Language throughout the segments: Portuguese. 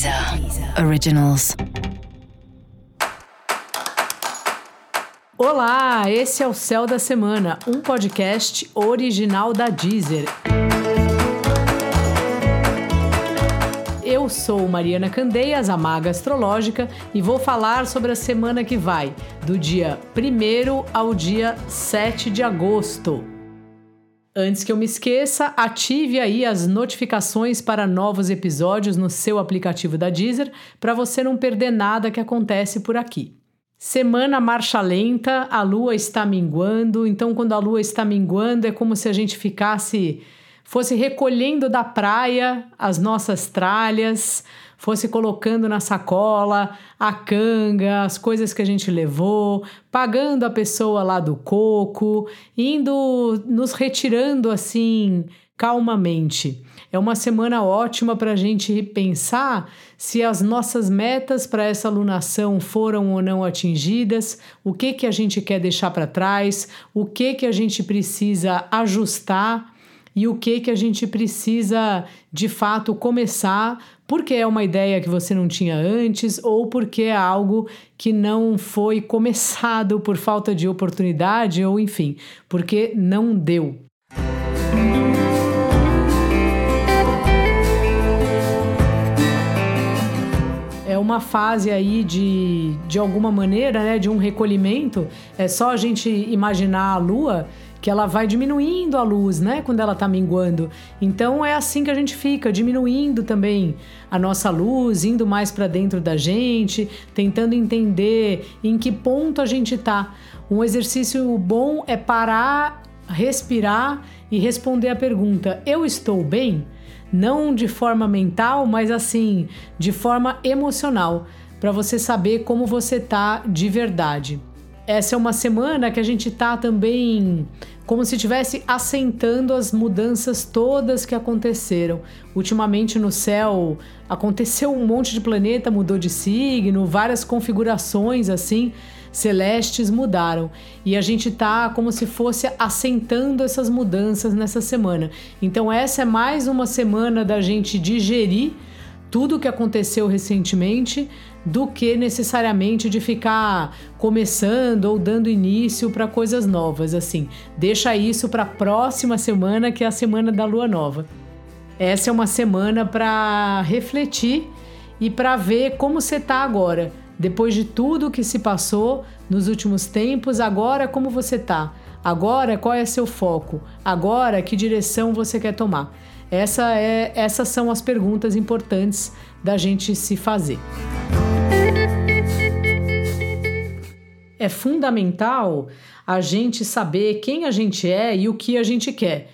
Deezer Originals. Olá, esse é o Céu da Semana, um podcast original da Deezer. Eu sou Mariana Candeias, a maga astrológica, e vou falar sobre a semana que vai, do dia 1 ao dia 7 de agosto. Antes que eu me esqueça, ative aí as notificações para novos episódios no seu aplicativo da Deezer para você não perder nada que acontece por aqui. Semana marcha lenta, a lua está minguando, então quando a lua está minguando é como se a gente ficasse fosse recolhendo da praia as nossas tralhas, fosse colocando na sacola a canga, as coisas que a gente levou, pagando a pessoa lá do coco, indo nos retirando assim calmamente. É uma semana ótima para a gente pensar se as nossas metas para essa alunação foram ou não atingidas, o que que a gente quer deixar para trás, o que que a gente precisa ajustar e o que que a gente precisa de fato começar, porque é uma ideia que você não tinha antes ou porque é algo que não foi começado por falta de oportunidade ou enfim, porque não deu. É uma fase aí de, de alguma maneira, né, de um recolhimento. É só a gente imaginar a lua que ela vai diminuindo a luz, né, quando ela está minguando. Então é assim que a gente fica, diminuindo também a nossa luz, indo mais para dentro da gente, tentando entender em que ponto a gente está. Um exercício bom é parar, respirar e responder a pergunta: eu estou bem? Não de forma mental, mas assim, de forma emocional, para você saber como você tá de verdade. Essa é uma semana que a gente tá também como se estivesse assentando as mudanças todas que aconteceram. Ultimamente no céu aconteceu um monte de planeta, mudou de signo, várias configurações assim celestes mudaram e a gente tá como se fosse assentando essas mudanças nessa semana. Então essa é mais uma semana da gente digerir tudo o que aconteceu recentemente do que necessariamente de ficar começando ou dando início para coisas novas assim. Deixa isso para a próxima semana, que é a semana da lua nova. Essa é uma semana para refletir e para ver como você está agora. Depois de tudo que se passou nos últimos tempos, agora como você está? Agora qual é seu foco? Agora que direção você quer tomar? Essa é, essas são as perguntas importantes da gente se fazer. É fundamental a gente saber quem a gente é e o que a gente quer.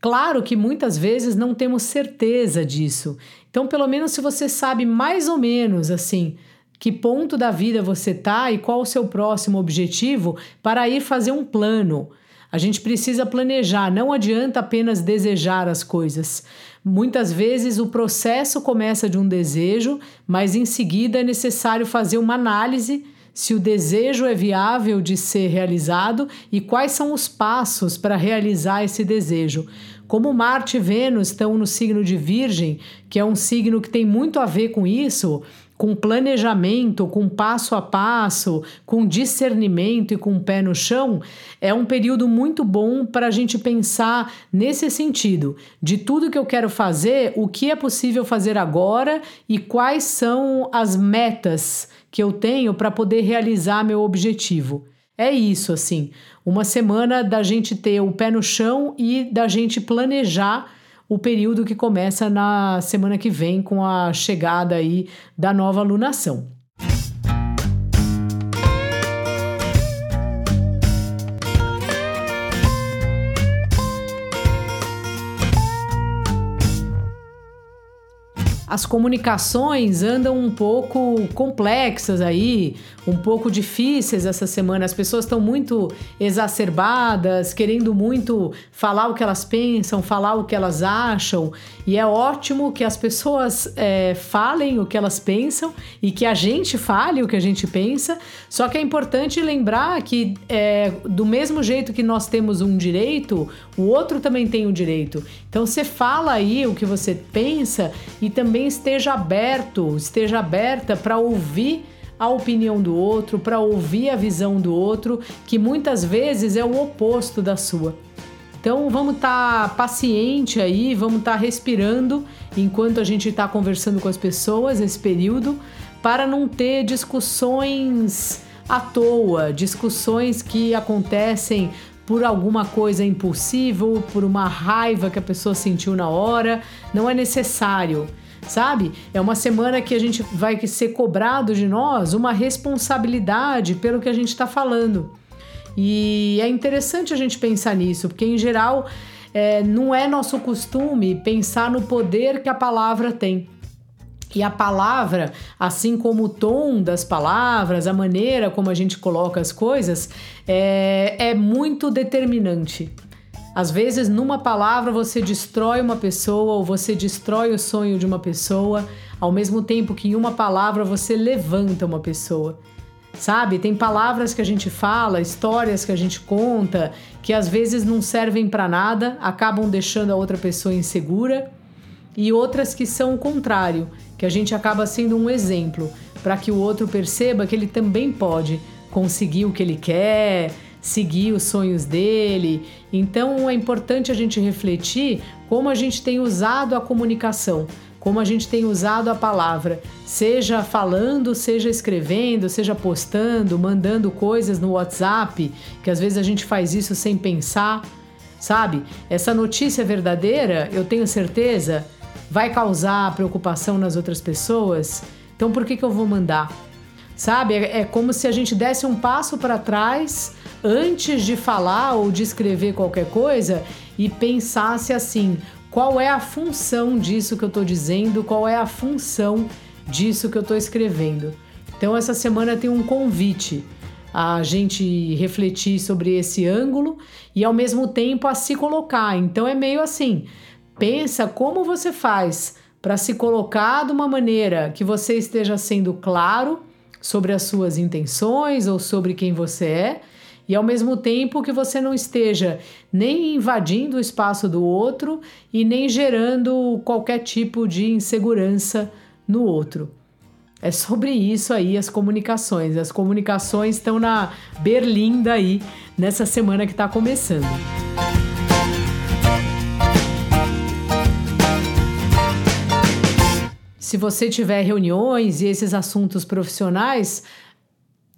Claro que muitas vezes não temos certeza disso. Então, pelo menos se você sabe mais ou menos assim, que ponto da vida você tá e qual o seu próximo objetivo para ir fazer um plano. A gente precisa planejar, não adianta apenas desejar as coisas. Muitas vezes o processo começa de um desejo, mas em seguida é necessário fazer uma análise se o desejo é viável de ser realizado e quais são os passos para realizar esse desejo. Como Marte e Vênus estão no signo de Virgem, que é um signo que tem muito a ver com isso, com planejamento, com passo a passo, com discernimento e com o pé no chão, é um período muito bom para a gente pensar nesse sentido, de tudo que eu quero fazer, o que é possível fazer agora e quais são as metas que eu tenho para poder realizar meu objetivo. É isso, assim, uma semana da gente ter o pé no chão e da gente planejar o período que começa na semana que vem com a chegada aí da nova alunação. As comunicações andam um pouco complexas aí, um pouco difíceis essa semana. As pessoas estão muito exacerbadas, querendo muito falar o que elas pensam, falar o que elas acham. E é ótimo que as pessoas é, falem o que elas pensam e que a gente fale o que a gente pensa. Só que é importante lembrar que, é, do mesmo jeito que nós temos um direito, o outro também tem um direito. Então você fala aí o que você pensa e também esteja aberto, esteja aberta para ouvir a opinião do outro, para ouvir a visão do outro, que muitas vezes é o oposto da sua. Então vamos estar tá paciente aí, vamos estar tá respirando enquanto a gente está conversando com as pessoas esse período, para não ter discussões à toa, discussões que acontecem por alguma coisa impulsiva, por uma raiva que a pessoa sentiu na hora, não é necessário. Sabe? É uma semana que a gente vai ser cobrado de nós uma responsabilidade pelo que a gente está falando. E é interessante a gente pensar nisso, porque em geral é, não é nosso costume pensar no poder que a palavra tem. E a palavra, assim como o tom das palavras, a maneira como a gente coloca as coisas, é, é muito determinante. Às vezes, numa palavra, você destrói uma pessoa ou você destrói o sonho de uma pessoa, ao mesmo tempo que em uma palavra você levanta uma pessoa. Sabe? Tem palavras que a gente fala, histórias que a gente conta, que às vezes não servem para nada, acabam deixando a outra pessoa insegura, e outras que são o contrário, que a gente acaba sendo um exemplo para que o outro perceba que ele também pode conseguir o que ele quer, seguir os sonhos dele. Então é importante a gente refletir como a gente tem usado a comunicação, como a gente tem usado a palavra, seja falando, seja escrevendo, seja postando, mandando coisas no WhatsApp, que às vezes a gente faz isso sem pensar, sabe? Essa notícia verdadeira, eu tenho certeza vai causar preocupação nas outras pessoas, então por que, que eu vou mandar? Sabe? É, é como se a gente desse um passo para trás antes de falar ou de escrever qualquer coisa e pensasse assim: qual é a função disso que eu estou dizendo, qual é a função disso que eu estou escrevendo. Então, essa semana tem um convite a gente refletir sobre esse ângulo e ao mesmo tempo a se colocar. Então, é meio assim Pensa como você faz para se colocar de uma maneira que você esteja sendo claro sobre as suas intenções ou sobre quem você é, e ao mesmo tempo que você não esteja nem invadindo o espaço do outro e nem gerando qualquer tipo de insegurança no outro. É sobre isso aí as comunicações. As comunicações estão na berlinda aí nessa semana que está começando. Se você tiver reuniões e esses assuntos profissionais,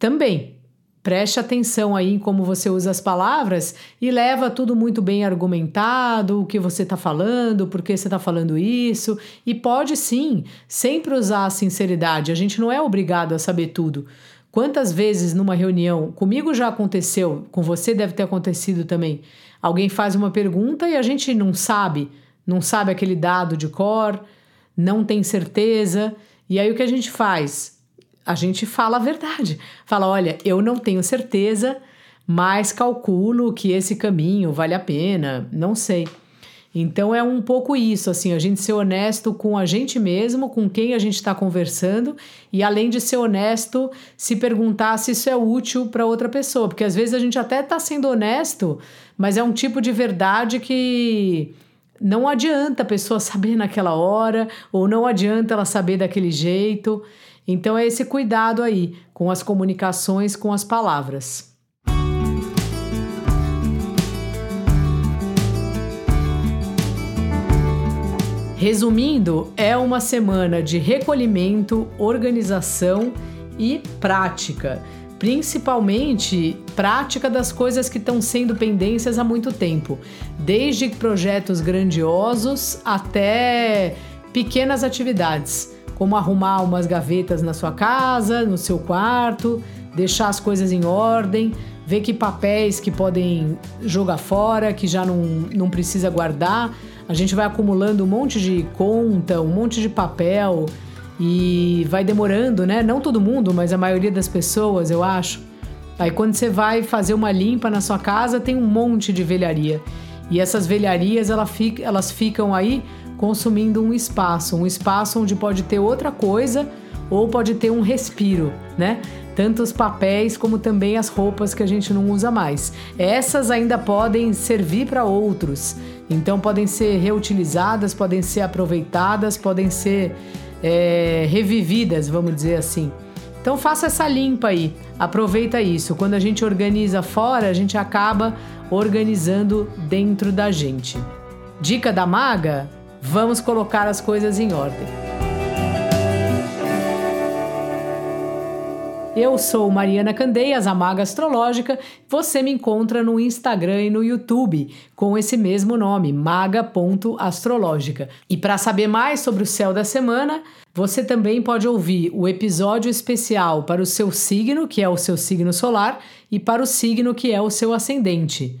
também preste atenção aí em como você usa as palavras e leva tudo muito bem argumentado, o que você está falando, por que você está falando isso. E pode sim, sempre usar a sinceridade. A gente não é obrigado a saber tudo. Quantas vezes numa reunião, comigo já aconteceu, com você deve ter acontecido também. Alguém faz uma pergunta e a gente não sabe, não sabe aquele dado de cor não tem certeza. E aí o que a gente faz? A gente fala a verdade. Fala: olha, eu não tenho certeza, mas calculo que esse caminho vale a pena, não sei. Então é um pouco isso, assim, a gente ser honesto com a gente mesmo, com quem a gente está conversando, e além de ser honesto, se perguntar se isso é útil para outra pessoa, porque às vezes a gente até está sendo honesto, mas é um tipo de verdade que não adianta a pessoa saber naquela hora, ou não adianta ela saber daquele jeito. Então é esse cuidado aí com as comunicações com as palavras. Resumindo, é uma semana de recolhimento, organização e prática principalmente prática das coisas que estão sendo pendências há muito tempo, desde projetos grandiosos até pequenas atividades, como arrumar umas gavetas na sua casa, no seu quarto, deixar as coisas em ordem, ver que papéis que podem jogar fora, que já não, não precisa guardar. A gente vai acumulando um monte de conta, um monte de papel e vai demorando, né? Não todo mundo, mas a maioria das pessoas, eu acho. Aí quando você vai fazer uma limpa na sua casa, tem um monte de velharia. E essas velharias elas ficam aí consumindo um espaço, um espaço onde pode ter outra coisa, ou pode ter um respiro, né? Tanto os papéis como também as roupas que a gente não usa mais. Essas ainda podem servir para outros, então podem ser reutilizadas, podem ser aproveitadas, podem ser é, revividas, vamos dizer assim. Então faça essa limpa aí, aproveita isso. Quando a gente organiza fora, a gente acaba organizando dentro da gente. Dica da maga? Vamos colocar as coisas em ordem. Eu sou Mariana Candeias, a Maga Astrológica. Você me encontra no Instagram e no YouTube com esse mesmo nome, maga.astrológica. E para saber mais sobre o céu da semana, você também pode ouvir o episódio especial para o seu signo, que é o seu signo solar, e para o signo que é o seu ascendente.